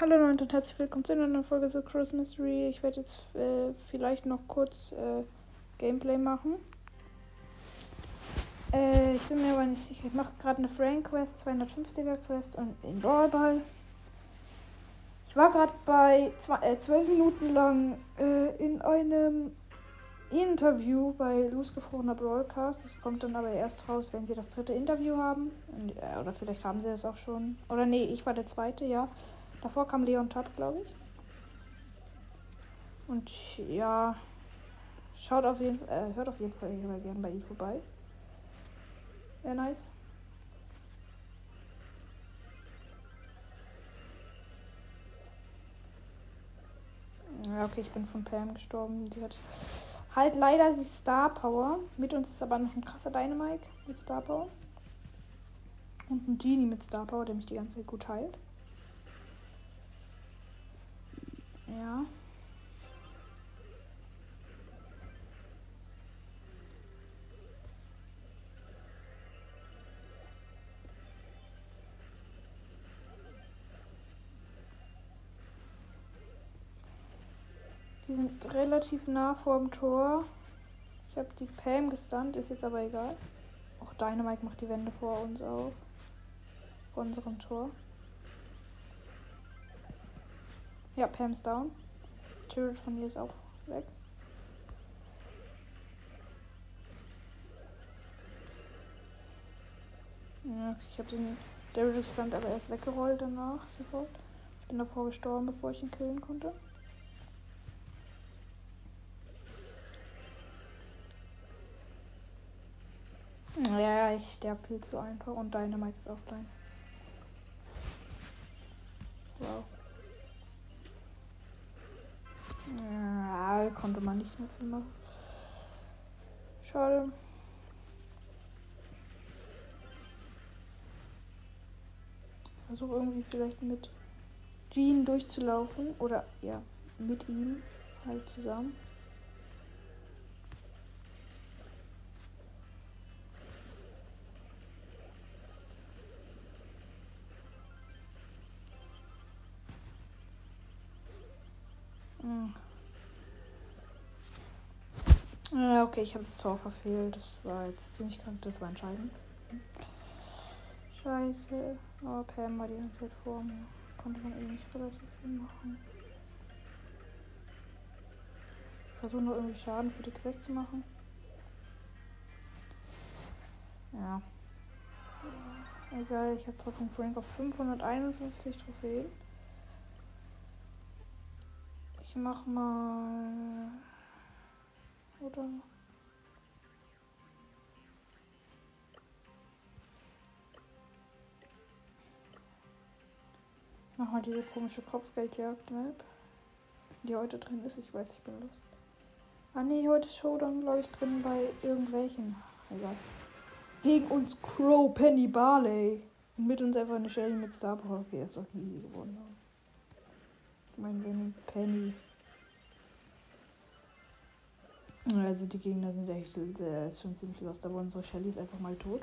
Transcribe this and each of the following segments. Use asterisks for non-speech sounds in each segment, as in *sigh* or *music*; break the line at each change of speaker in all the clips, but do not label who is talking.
Hallo Leute und herzlich willkommen zu einer neuen Folge The Cross Mystery. Ich werde jetzt äh, vielleicht noch kurz äh, Gameplay machen. Äh, ich bin mir aber nicht sicher. Ich mache gerade eine Frank Quest, 250er Quest und in Ballball. Ich war gerade bei zwei, äh, 12 Minuten lang äh, in einem Interview bei losgefrorener Broadcast. Das kommt dann aber erst raus, wenn sie das dritte Interview haben. Und, äh, oder vielleicht haben sie das auch schon. Oder nee, ich war der zweite, ja. Davor kam Leon Tat, glaube ich. Und ja, schaut auf jeden äh, hört auf jeden Fall gerne bei ihm vorbei. Wäre nice. Ja, okay, ich bin von Pam gestorben. Die hat halt leider die Star Power. Mit uns ist aber noch ein krasser Dynamite mit Star Power. Und ein Genie mit Star Power, der mich die ganze Zeit gut heilt. Ja. Die sind relativ nah vor dem Tor. Ich habe die Pam gestunt, ist jetzt aber egal. Auch Dynamite macht die Wände vor uns auf. Vor unserem Tor. Ja, Pam's down. Turret von mir ist auch weg. Ja, ich habe den Derrick Stunt aber erst weggerollt danach sofort. Ich bin davor gestorben, bevor ich ihn killen konnte. Ja, ich sterbe viel zu einfach und Dynamite ist offline. Wow. Konnte man nicht mehr viel machen. Schade. Versuche irgendwie vielleicht mit Jean durchzulaufen. Oder ja, mit ihm halt zusammen. Okay, ich habe das Tor verfehlt. Das war jetzt ziemlich krank. Das war entscheidend. Scheiße. Aber Pam war die ganze Zeit vor mir. Konnte man eh nicht relativ viel machen. Ich versuche nur irgendwie Schaden für die Quest zu machen. Ja. Egal, ich habe trotzdem Frank auf 551 Trophäen. Ich mach mal. Oder? Mach mal diese komische Kopfgeldjagd-Map. Die heute drin ist, ich weiß, ich bin Lust. Ah ne, heute ist Showdown, glaube ich, drin bei irgendwelchen. Egal. Gegen uns Crow Penny Barley. Und mit uns einfach eine Shelly mit Star Power. Okay, jetzt sollten die gewonnen. Ich meine, Penny. Also die Gegner sind echt äh, schon ziemlich lost, aber unsere Shelly ist einfach mal tot.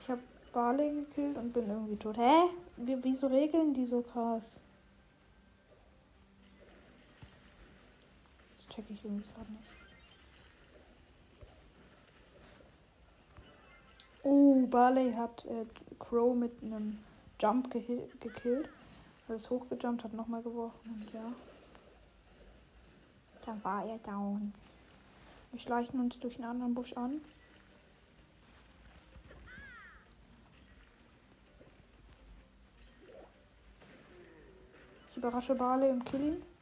Ich habe Barley gekillt und bin irgendwie tot. Hä? Wie, wieso regeln die so krass? Das check ich irgendwie gerade nicht. Oh, Barley hat äh, Crow mit einem Jump gekillt. Er ist hochgejumpt, hat nochmal geworfen und ja. Dann war er down. Wir schleichen uns durch einen anderen Busch an. Ich überrasche Barley und kill ihn.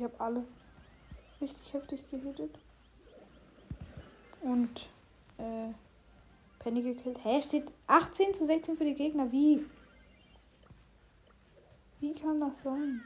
Ich habe alle richtig heftig gehittet. Und äh, Penny gekillt. Hä, steht 18 zu 16 für die Gegner. Wie? Wie kann das sein?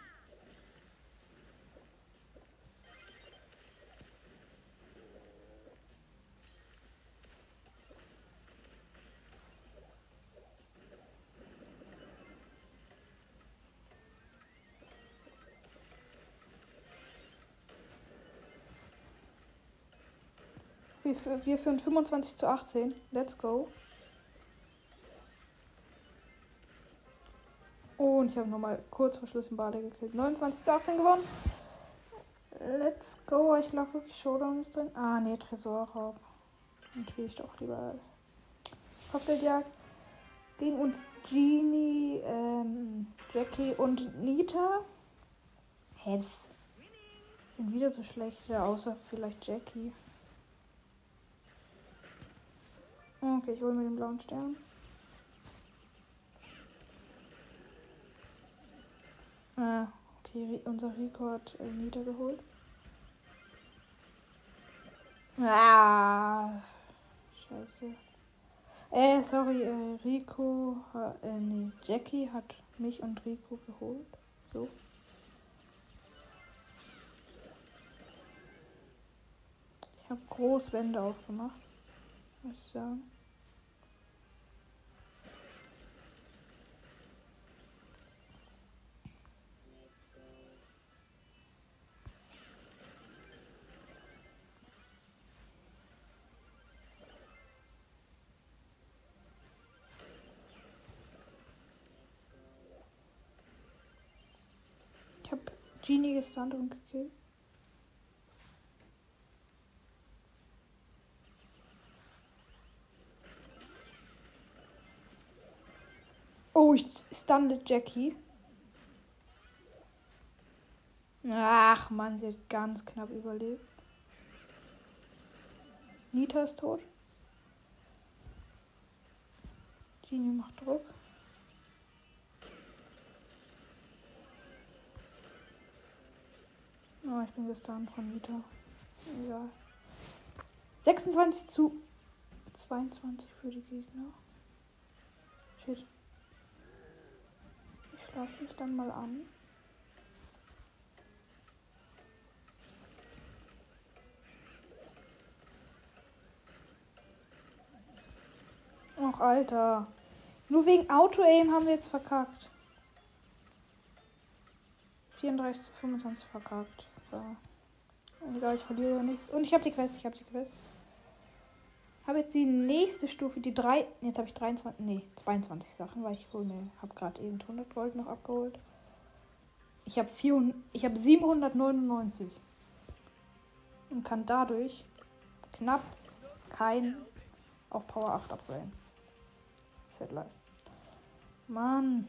Wir, wir führen 25 zu 18. Let's go. Und ich habe nochmal kurz vor Schluss den Bade gekillt. 29 zu 18 gewonnen. Let's go. Ich glaube wirklich Showdown ist drin. Ah, nee, Tresorraub. Dann ich doch lieber Cocktailjagd. Gegen uns Genie, ähm, Jackie und Nita. Hä, sind wieder so schlechte, außer vielleicht Jackie. Okay, ich hole mir den blauen Stern. Ah, okay, unser Rico hat äh, Nita geholt. Ah, scheiße. Äh, sorry, äh, Rico, äh, nee, Jackie hat mich und Rico geholt. So. Ich habe Großwände aufgemacht. Muss ich sagen. Genie gestunt und gekillt. Oh, ich stunde Jackie. Ach man, sie hat ganz knapp überlebt. Nita ist tot. Genie macht Druck. Oh, ich bin gestunt von Nita. Egal. 26 zu 22 für die Gegner. Shit. Ich schlafe mich dann mal an. Ach, Alter. Nur wegen Auto-Aim haben wir jetzt verkackt. 34 zu 25 verkackt. So. Egal, ich verliere nichts. Und ich habe die Quest, ich habe die Quest. Habe jetzt die nächste Stufe, die drei. Jetzt habe ich 23, nee, 22 Sachen, weil ich hole mir, habe gerade eben 100 Gold noch abgeholt. Ich habe 400, ich habe 799 und kann dadurch knapp kein auf Power 8 abwählen. Set live. Mann.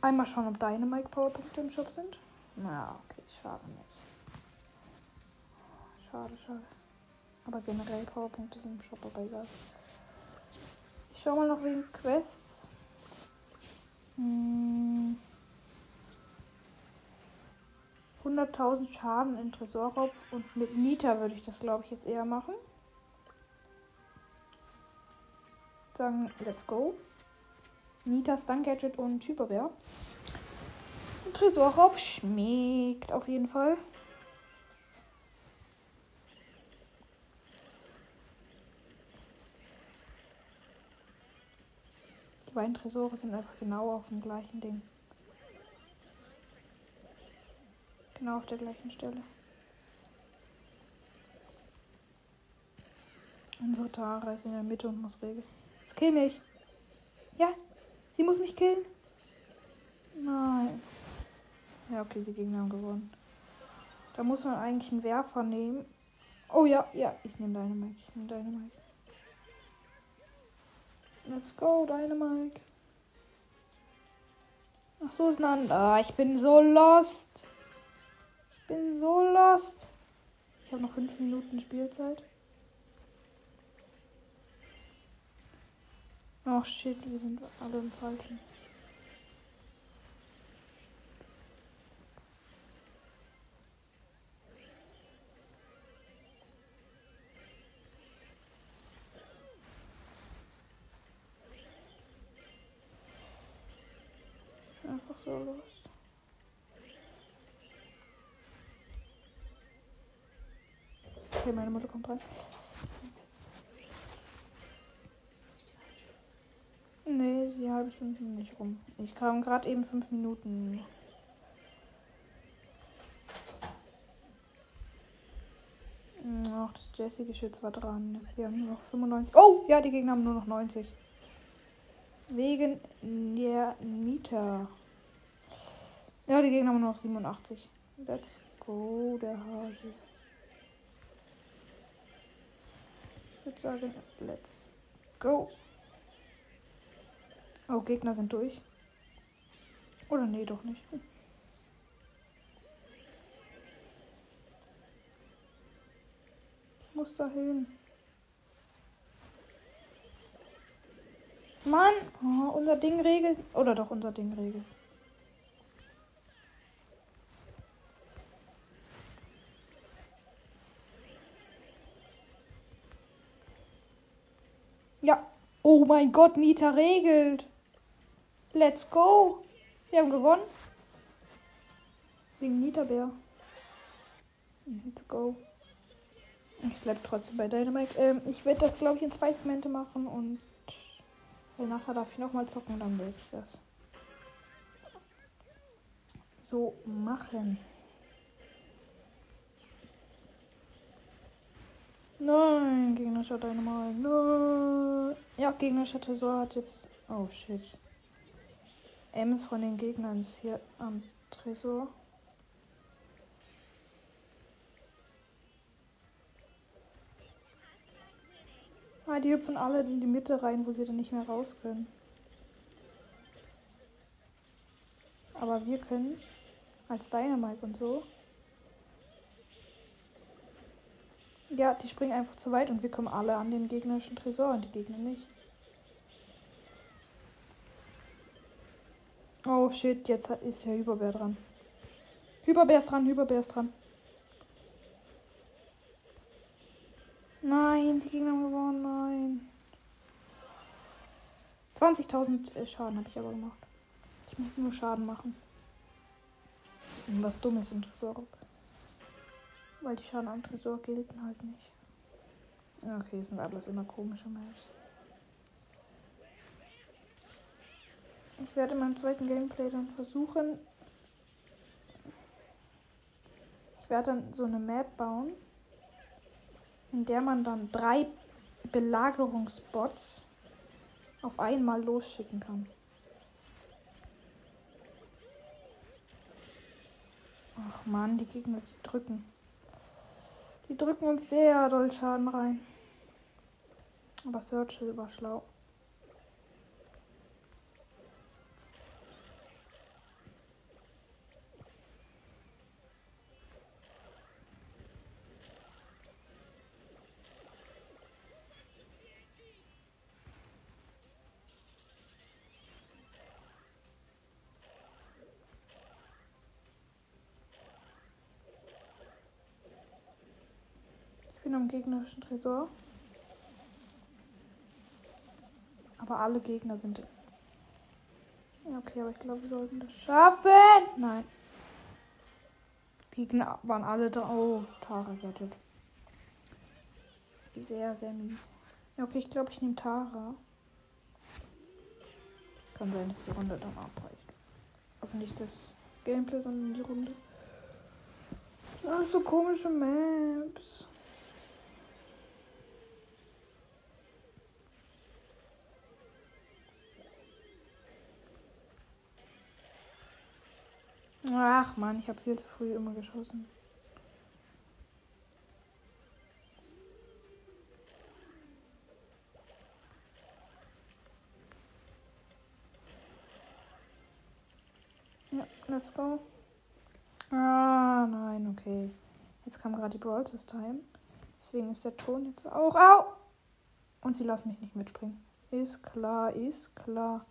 Einmal schauen, ob deine Mike Powerpunkte im Shop sind. Na, okay, schade nicht. Schade, schade. Aber generell Powerpunkte sind im Shop, aber egal. Ich schau mal noch wegen Quests. Hm. 100.000 Schaden in Tresorraub und mit Nita würde ich das glaube ich jetzt eher machen. Sagen, let's go. Nita, Stun Gadget und Hyperbär. Tresorraub schmeckt auf jeden Fall. Die beiden Tresore sind einfach genau auf dem gleichen Ding. Genau auf der gleichen Stelle. Unsere Tara ist in der Mitte und muss regeln. Jetzt kill mich. Ja, sie muss mich killen. Nein. Ja, okay, die Gegner haben gewonnen. Da muss man eigentlich einen Werfer nehmen. Oh ja, ja, ich nehme Dynamite. Ich nehme Dynamite. Let's go, Dynamite. Ach so, ist ein anderer. Ich bin so lost. Ich bin so lost. Ich habe noch fünf Minuten Spielzeit. Oh shit, wir sind alle im Falschen. Einfach so los. Okay, meine Mutter kommt rein. Nee, die halbe Stunde nicht rum. Ich kam gerade eben fünf Minuten. Ach, das Jesse-Geschütz war dran. Jetzt, wir haben nur noch 95. Oh, ja, die Gegner haben nur noch 90. Wegen der Nita. Ja, die Gegner haben nur noch 87. Let's go, der Hase. Ich würde sagen, let's go. Oh, Gegner sind durch. Oder nee, doch nicht. Ich muss dahin. Mann, oh, unser Ding regelt. Oder doch unser Ding regelt. Ja. Oh mein Gott, Nita regelt. Let's go. Wir haben gewonnen. Wegen Nita Bär. Let's go. Ich bleib trotzdem bei Dynamite. Ähm, ich werde das, glaube ich, in zwei Segmente machen und nachher darf ich nochmal zocken, dann werde ich das so machen. Nein, gegnerischer Dynamite. Nein. Ja, gegnerischer Tresor hat jetzt. Oh shit. Ems von den Gegnern ist hier am Tresor. Ah, die hüpfen alle in die Mitte rein, wo sie dann nicht mehr raus können. Aber wir können als Dynamite und so. Ja, die springen einfach zu weit und wir kommen alle an den gegnerischen Tresor und die Gegner nicht. Oh shit, jetzt ist der Hyperbär dran. Hyperbär ist dran, Hyperbär ist dran. Nein, die Gegner gewonnen, nein. 20.000 äh, Schaden habe ich aber gemacht. Ich muss nur Schaden machen. Was dummes im Tresor. Weil die Schaden am Tresor gelten halt nicht. Okay, sind alles immer komische Maps. Ich werde in meinem zweiten Gameplay dann versuchen. Ich werde dann so eine Map bauen, in der man dann drei Belagerungsbots auf einmal losschicken kann. Ach man, die Gegner drücken. Die drücken uns sehr doll Schaden rein. Aber Search war schlau. Gegnerischen Tresor. Aber alle Gegner sind. Ja, okay, aber ich glaube, wir sollten das schaffen. Nein. Gegner waren alle da. Oh, Tara rettet. Sehr, sehr mies. Ja, okay, ich glaube, ich nehme Tara. Kann sein, dass die Runde dann abreicht. Also nicht das Gameplay, sondern die Runde. Das ist so komische Maps. Ach man, ich habe viel zu früh immer geschossen. Ja, let's go. Ah, nein, okay. Jetzt kam gerade die Brawl Time. Deswegen ist der Ton jetzt auch. Au! Und sie lassen mich nicht mitspringen. Ist klar, ist klar.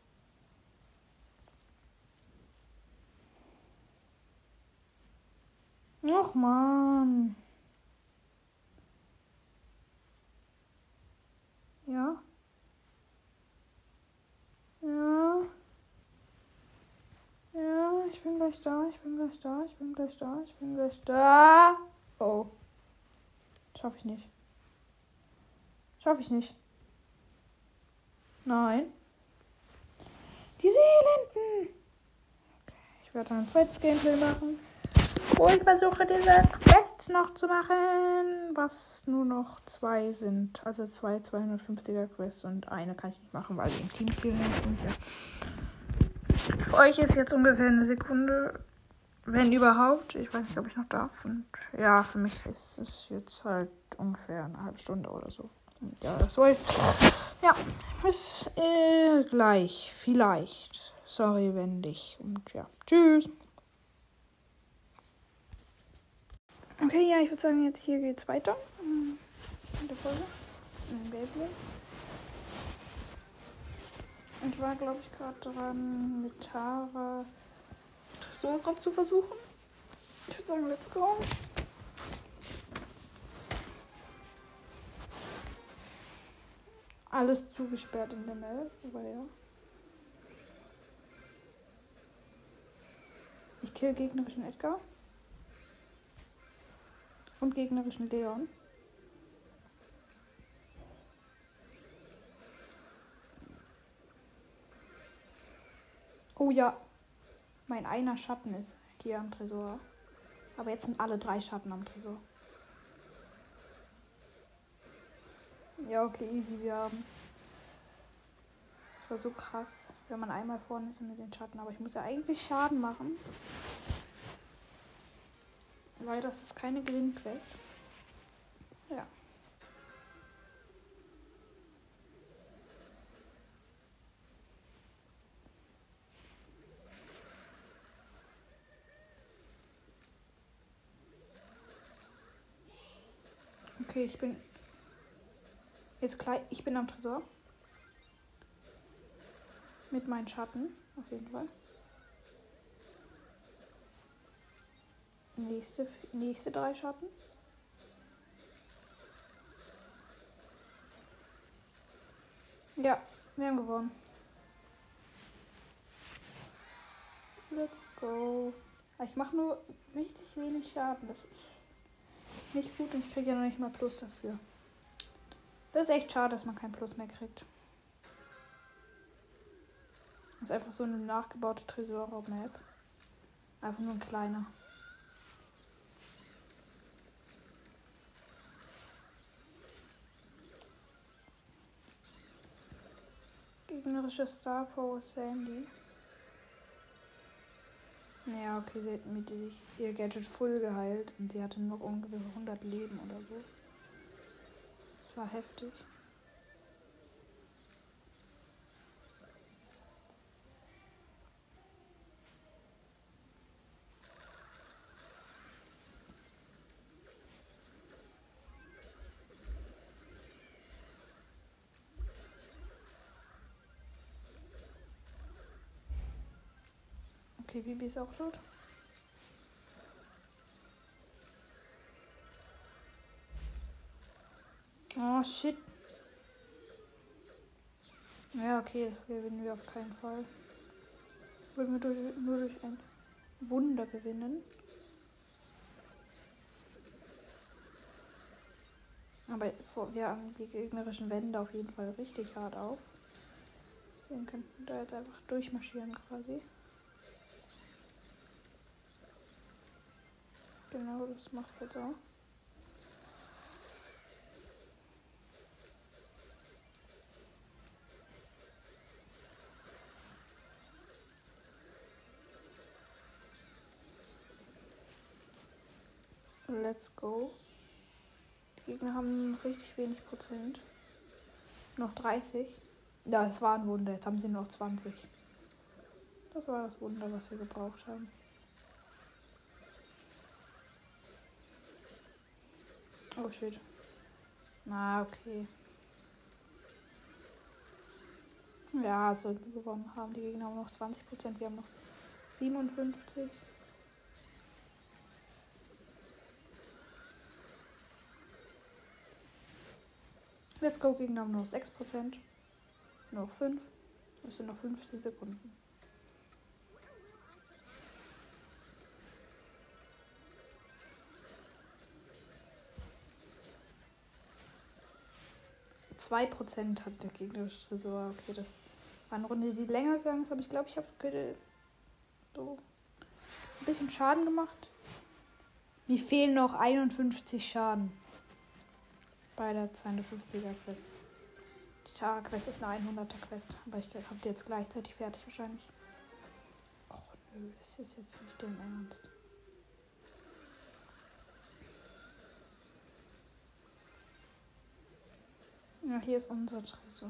Ach man. Ja. Ja. Ja, ich bin gleich da, ich bin gleich da, ich bin gleich da, ich bin gleich da. Oh. Schaffe ich nicht. Schaffe ich nicht. Nein. Die Seelenden. Okay, ich werde ein zweites Gameplay machen wo ich versuche, diese Quests noch zu machen, was nur noch zwei sind. Also zwei 250er Quests und eine kann ich nicht machen, weil ich im Teamspiel bin. Ja. Für euch ist jetzt ungefähr eine Sekunde, wenn überhaupt. Ich weiß nicht, ob ich noch darf. Und ja, für mich ist es jetzt halt ungefähr eine halbe Stunde oder so. Und ja, das wollte ich. Ja, bis äh, gleich. Vielleicht. Sorry, wenn nicht. Und ja, tschüss. Okay, ja, ich würde sagen, jetzt hier geht's weiter. In der Folge. In Gameplay. Ich war, glaube ich, gerade dran, mit Tara Tresor gerade zu versuchen. Ich würde sagen, let's go. Alles zugesperrt in der Map, aber ja. Ich kill gegnerischen Edgar. Und gegnerischen Leon. Oh ja. Mein einer Schatten ist hier am Tresor. Aber jetzt sind alle drei Schatten am Tresor. Ja, okay, easy, wir haben. Das war so krass, wenn man einmal vorne ist mit den Schatten. Aber ich muss ja eigentlich Schaden machen. Weil das ist keine Gewinnquest. Ja. Okay, ich bin jetzt gleich. Ich bin am Tresor. Mit meinen Schatten, auf jeden Fall. Nächste, nächste drei Schatten. Ja, wir haben gewonnen. Let's go. Ich mache nur richtig wenig Schaden. Das ist nicht gut und ich kriege ja noch nicht mal Plus dafür. Das ist echt schade, dass man kein Plus mehr kriegt. Das ist einfach so eine nachgebaute Tresorraum-Map. Einfach nur ein kleiner. Gegnerische Star Power Sandy. Ja, okay, sie hat mit sich ihr Gadget voll geheilt und sie hatte noch ungefähr 100 Leben oder so. Das war heftig. Okay, Bibi ist auch tot. Oh shit. Ja, okay, das gewinnen wir auf keinen Fall. Wollen wir durch, nur durch ein Wunder gewinnen. Aber wir haben die gegnerischen Wände auf jeden Fall richtig hart auf. Deswegen könnten wir da jetzt einfach durchmarschieren quasi. Genau, das macht er so. Let's go. Die Gegner haben richtig wenig Prozent. Noch 30. Ja, es war ein Wunder. Jetzt haben sie noch 20. Das war das Wunder, was wir gebraucht haben. Oh shit. Na, okay. Ja, sollten wir gewonnen haben. Die Gegner haben noch 20%, wir haben noch 57. Let's go, Gegner haben nur 6%. Noch 5. Das sind noch 15 Sekunden. 2% hat der gegnerische Tresor. Okay, das war eine Runde, die länger gegangen ist, aber ich glaube, ich habe so ein bisschen Schaden gemacht. Mir fehlen noch 51 Schaden. Bei der 250er Quest. Die Tara-Quest ist eine 100er Quest. Aber ich habe die jetzt gleichzeitig fertig wahrscheinlich. Och nö, das ist jetzt nicht dein Ernst. Ja, hier ist unser Tresor.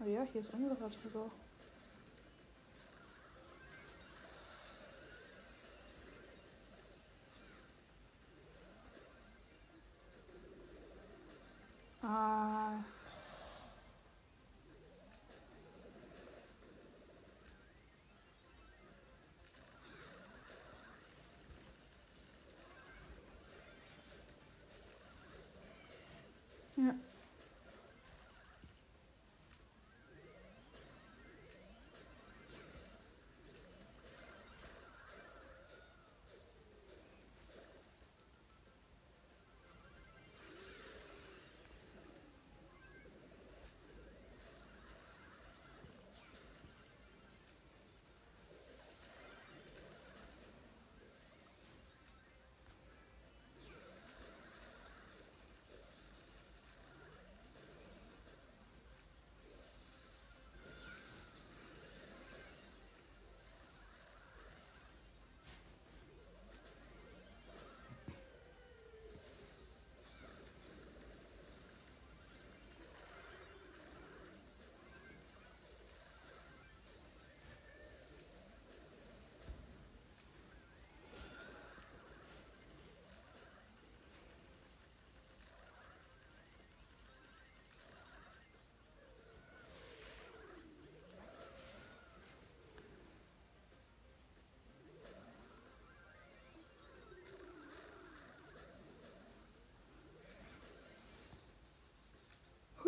Oh ja, hier ist unser Tresor. Ah.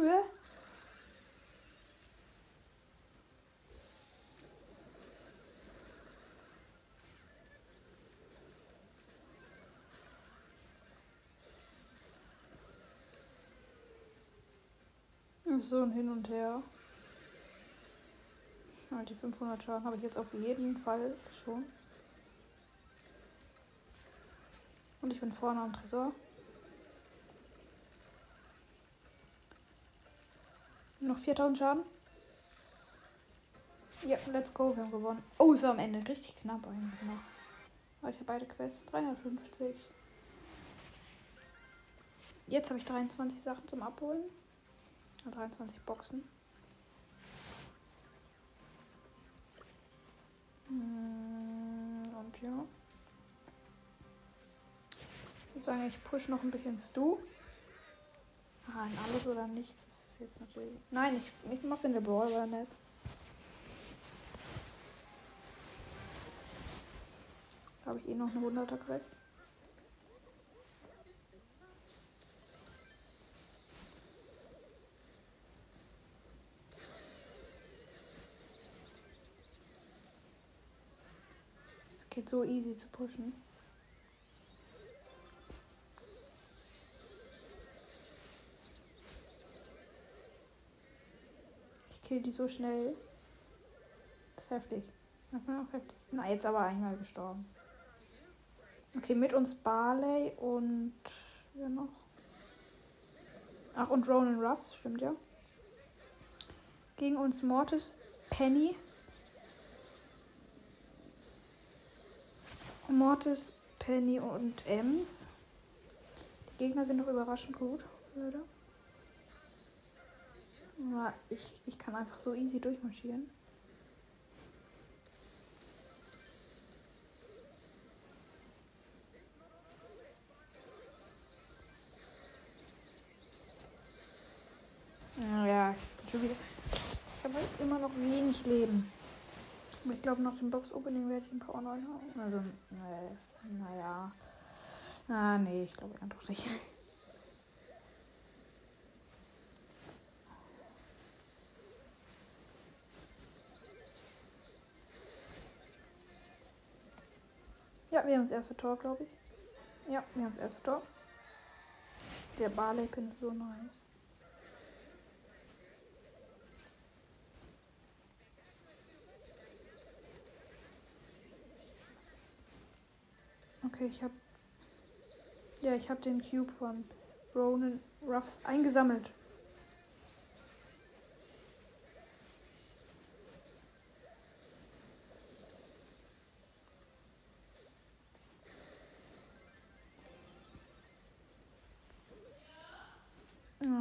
Hä? So ein Hin und Her. Ja, die 500 Schaden habe ich jetzt auf jeden Fall schon. Und ich bin vorne am Tresor. Noch 4000 Schaden. Ja, let's go, wir haben gewonnen. Oh, so am Ende richtig knapp eigentlich noch. Ich habe beide Quests. 350. Jetzt habe ich 23 Sachen zum Abholen. 23 Boxen. Hm, und ja. Ich würde sagen, ich push noch ein bisschen Stu. Ah, in alles oder nichts jetzt natürlich. Nein, ich, ich mach's in der Brawler Map. Habe ich eh noch eine 100er Quest. Es geht so easy zu pushen. Die so schnell. Das ist heftig. Heftig. Na, jetzt aber einmal gestorben. Okay, mit uns Barley und wer noch? Ach, und Ronan Ruffs, stimmt ja. Gegen uns Mortis, Penny. Mortis, Penny und Ems. Die Gegner sind doch überraschend gut, Leute. Ja, ich, ich kann einfach so easy durchmarschieren. Ja, ich bin schon wieder. Ich habe immer noch wenig Leben. Ich glaube, nach dem Box-Opening werde ich ein paar online haben. Also, naja. Ah, nee, ich glaube einfach nicht. Ja, wir haben das erste Tor, glaube ich. Ja, wir haben das erste Tor. Der Barley-Pin ist so nice. Okay, ich habe. Ja, ich habe den Cube von Ronan Ruffs eingesammelt.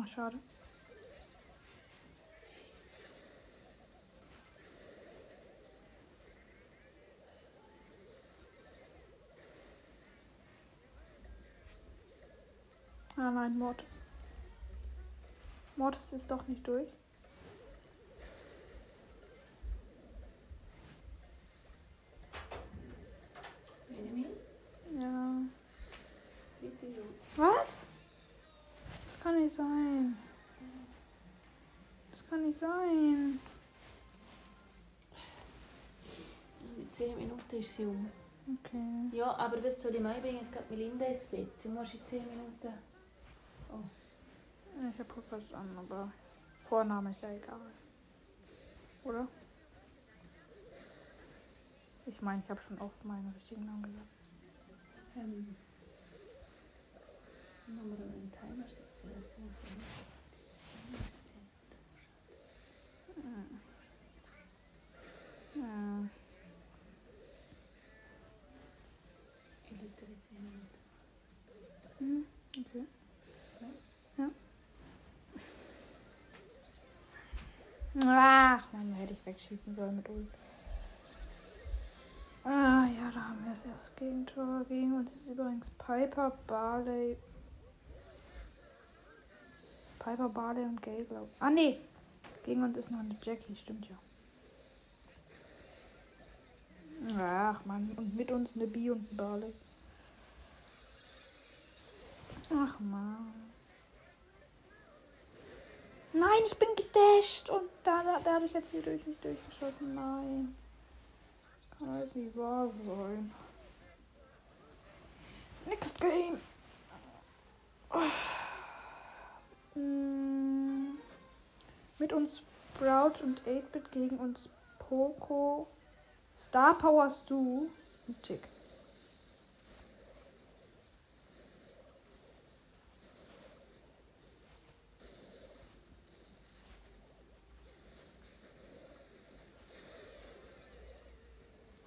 Ah, schade. Ah nein, Mord. Mortis ist doch nicht durch.
Benjamin,
Ja.
sieht die aus.
Was? Das kann nicht sein. Das kann nicht sein.
In 10 Minuten ist sie um.
Okay.
Ja, aber was soll ich beibringen? Es geht Melinda ins Bett. Du musst in 10 Minuten.
Ich habe was an, aber Vorname ist ja egal. Oder? Ich meine, ich habe schon oft meinen richtigen Namen gesagt.
Ähm. Dann einen Timer setzen lassen.
Ja.
Ich lüte in 10 Minuten.
Okay. Ja. Ach, Mann, hätte ich wegschießen sollen mit Ult. Ah, ja, da haben wir das erste Gegentor. Gegen uns ist übrigens Piper, Barley. Piper, Barley und Gay, glaub ich. Ah, nee. Gegen uns ist noch eine Jackie, stimmt ja. Ach, Mann. Und mit uns eine Bee und ein Barley. Ach, Mann. Nein, ich bin gedasht und da, da, dadurch jetzt hier durch mich durchgeschossen. Nein. Kann halt nicht wahr sein. Next game. Mm. Mit uns Sprout und 8-Bit gegen uns Poco. Star Powers du und Tick.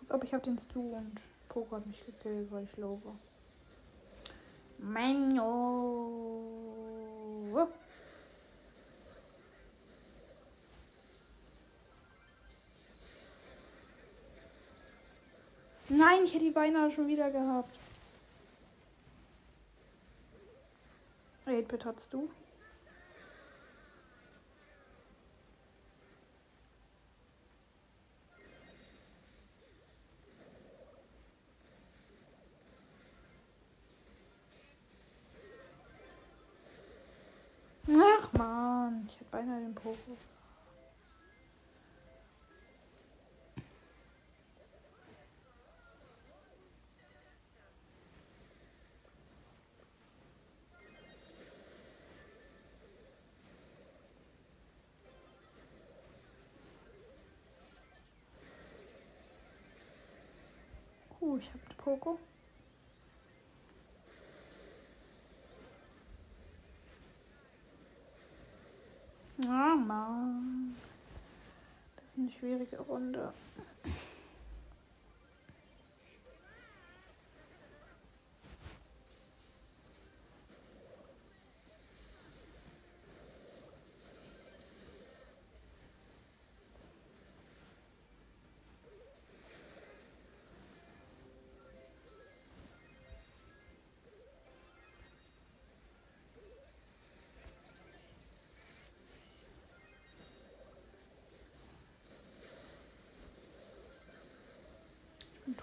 Als ob ich hab den Stu und Poco hat mich gekillt, weil ich low war. Menno. Nein, ich hätte die beinahe schon wieder gehabt. 8-Bit hattest du? Ach man, ich hätte beinahe den Poco. Uh, ich hab Poco. Ah, Mann. Das ist eine schwierige Runde.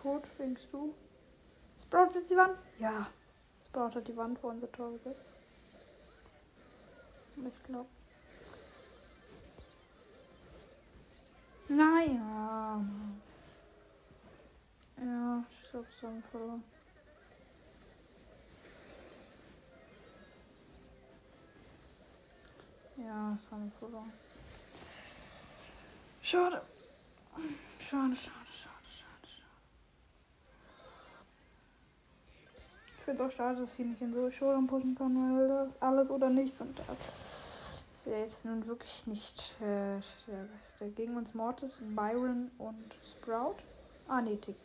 Tot, denkst du? Sprout sitzt die Wand? Ja. Sprout hat die Wand vor unser Tor gesetzt. Ich glaube. Naja. Ja, ich glaube, es haben verloren. Ja, das haben verloren. Schade. Schade, schade, schade, schade, schade. Ich finde es auch schade, dass ich nicht in so Showdown pushen kann, weil das alles oder nichts und das ist ja jetzt nun wirklich nicht äh, der Beste. Gegen uns Mortis, Byron und Sprout. Ah, nee, Tick.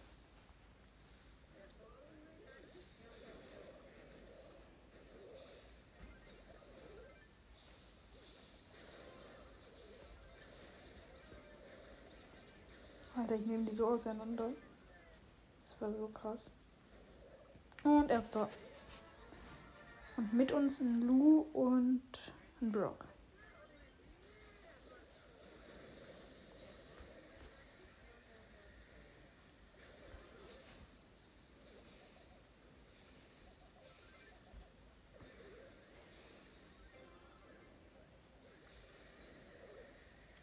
Alter, ich nehme die so auseinander. Das war so krass. Und erster. Und mit uns ein Lou und ein Brock.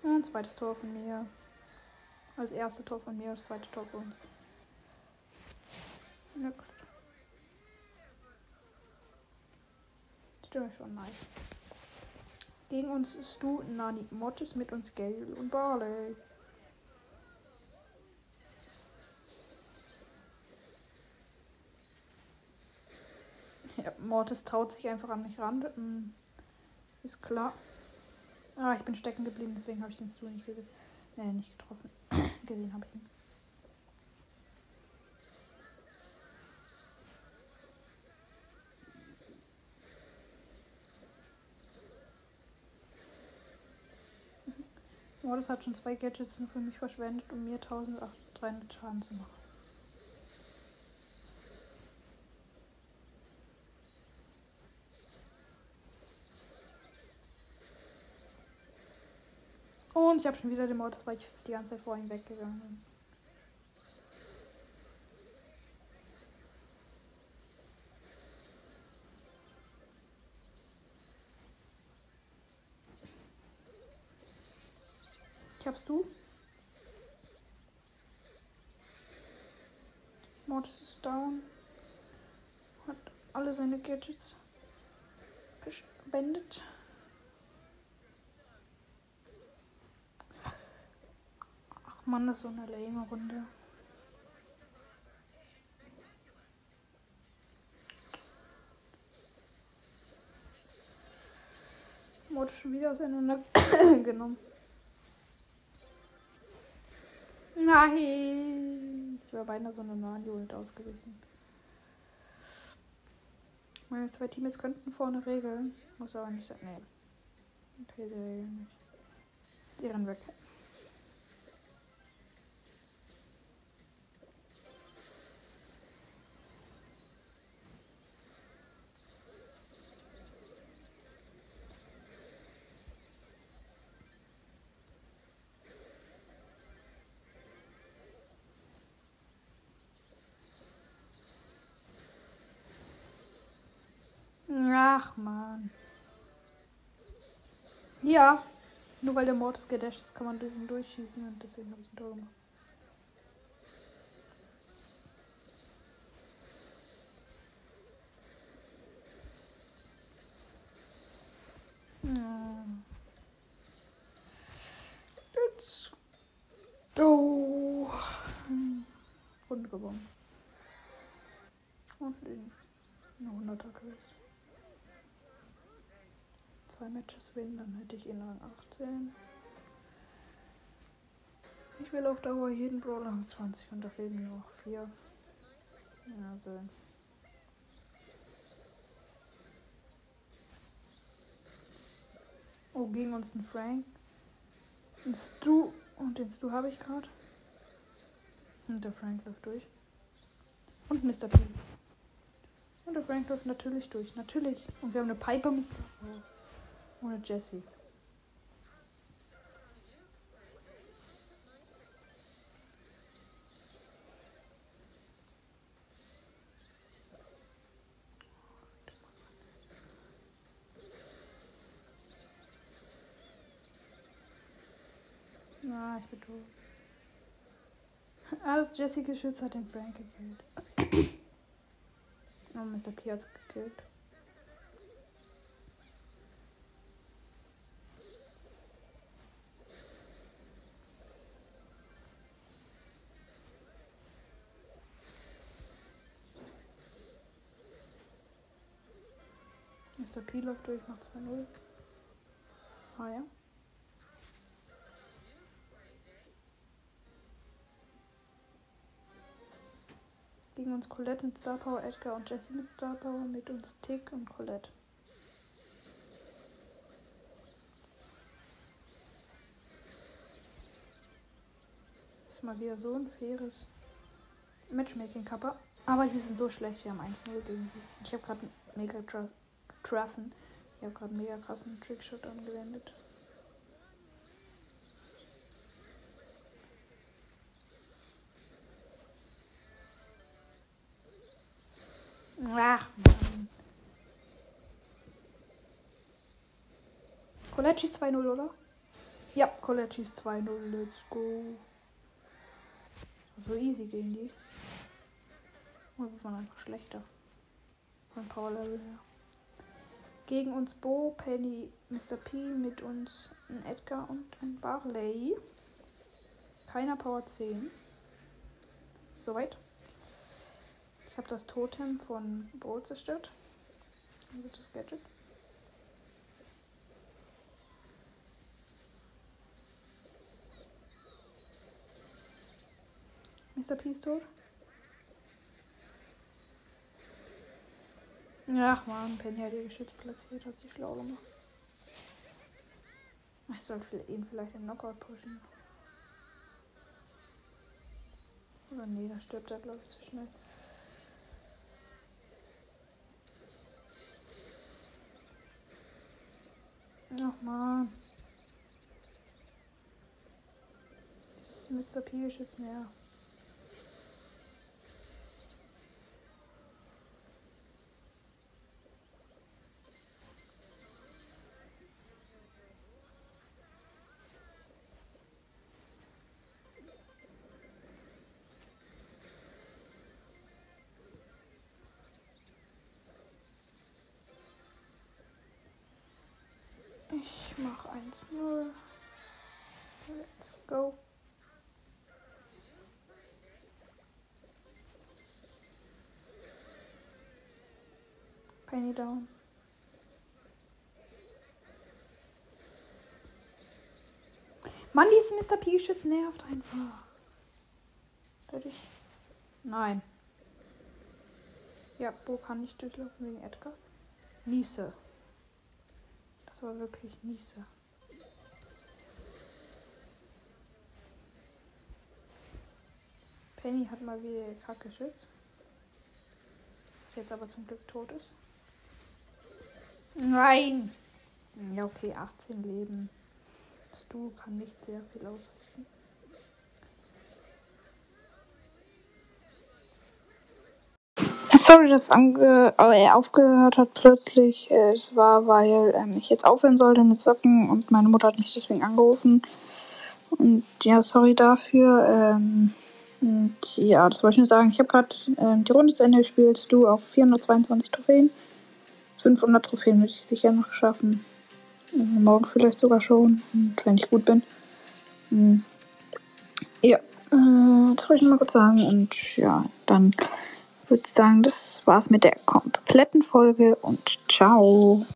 Und zweites Tor von mir. Als erste Tor von mir, das zweite Tor von uns. Gut. Stimmt schon nice. Gegen uns du, Nani, Mortis, mit uns Gale und Barley. Ja, Mortis traut sich einfach an mich ran. Hm, Ist klar. Ah, ich bin stecken geblieben, deswegen habe ich den Stu nicht gesehen. Nee, nicht getroffen. *coughs* gesehen habe ich ihn. Mordes hat schon zwei Gadgets nur für mich verschwendet, um mir 1300 Schaden zu machen. Und ich habe schon wieder den Mordes, weil ich die ganze Zeit vor ihm weggegangen bin. Ich hab's du. Mortis ist down. Hat alle seine Gadgets gespendet. Ach man, das ist so eine lame Runde. Mortis schon wieder auseinander *coughs* genommen. Nein! Ich war beinahe so eine Nani-Ult ausgewichen. Meine zwei Teammates könnten vorne regeln. Muss aber nicht sein. Nee. Okay, sie regeln nicht. Sie rennen weg. Ach man. Ja. Nur weil der Mortis gedasht ist, kann man durch ihn durchschießen und deswegen habe ich ein Tor gemacht. Ja. Let's go. Runde gewonnen. Und den eine 100er Quest. Zwei Matches gewinnen, dann hätte ich ihn Rang 18. Ich will auf Dauer jeden Brawler Rang 20 und da fehlen mir noch vier. Ja, so. Oh, gegen uns ein Frank. Ein Stu. Und den Stu habe ich gerade. Und der Frank läuft durch. Und Mr. P. Und der Frank läuft natürlich durch. Natürlich. Und wir haben eine Piper mit Star. Ohne Jesse. Na, ich bin tot. Also Jesse geschützt hat den Frank gekillt. *coughs* Oh, Mr. P hat's gekillt. P läuft durch, macht 2-0. Ah ja. Gegen uns Colette mit Star Power, Edgar und Jesse mit Star Power, mit uns Tick und Colette. Ist mal wieder so ein faires Matchmaking-Kappa. Aber sie sind so schlecht, wir haben 1-0 gegen sie. Ich habe gerade mega Trussen. Ich habe gerade mega krassen Trickshot angewendet. Ach, Mann. Ist 2-0, oder? Ja, ist 2-0. Let's go. So easy gehen die. Oder wird man einfach schlechter. Von Power Level her. Gegen uns Bo, Penny, Mr. P, mit uns ein Edgar und ein Barley. Keiner Power 10. Soweit. Ich habe das Totem von Bo zerstört. Also das Gadget. Mr. P ist tot. Ach man, Penny hat ihr Geschütz platziert, hat sich schlau gemacht. Ich soll ihn vielleicht in Knockout pushen. Oder nee, da stirbt er glaube ich zu schnell. Ach man. Das ist Mr. P Geschütz go. Penny down. Mann, dieses Mr. P-Schütz nervt einfach. Dadurch. Nein. Ja, Bo kann nicht durchlaufen wegen Edgar. Niese war wirklich miese. Penny hat mal wieder Kack geschützt. Was jetzt aber zum Glück tot ist. Nein! Ja, okay, 18 Leben. Das Du kann nicht sehr viel ausrichten. Sorry, dass äh, aufgehört hat plötzlich. Äh, es war, weil ähm, ich jetzt aufhören sollte mit Socken und meine Mutter hat mich deswegen angerufen. Und ja, sorry dafür. Ähm, und ja, das wollte ich nur sagen. Ich habe gerade ähm, die Runde zu Ende gespielt. Du auf 422 Trophäen. 500 Trophäen würde ich sicher noch schaffen. Also morgen vielleicht sogar schon. Wenn ich gut bin. Mhm. Ja, äh, das wollte ich nur mal kurz sagen. Und ja, dann würde sagen, das war's mit der kompletten Folge und ciao.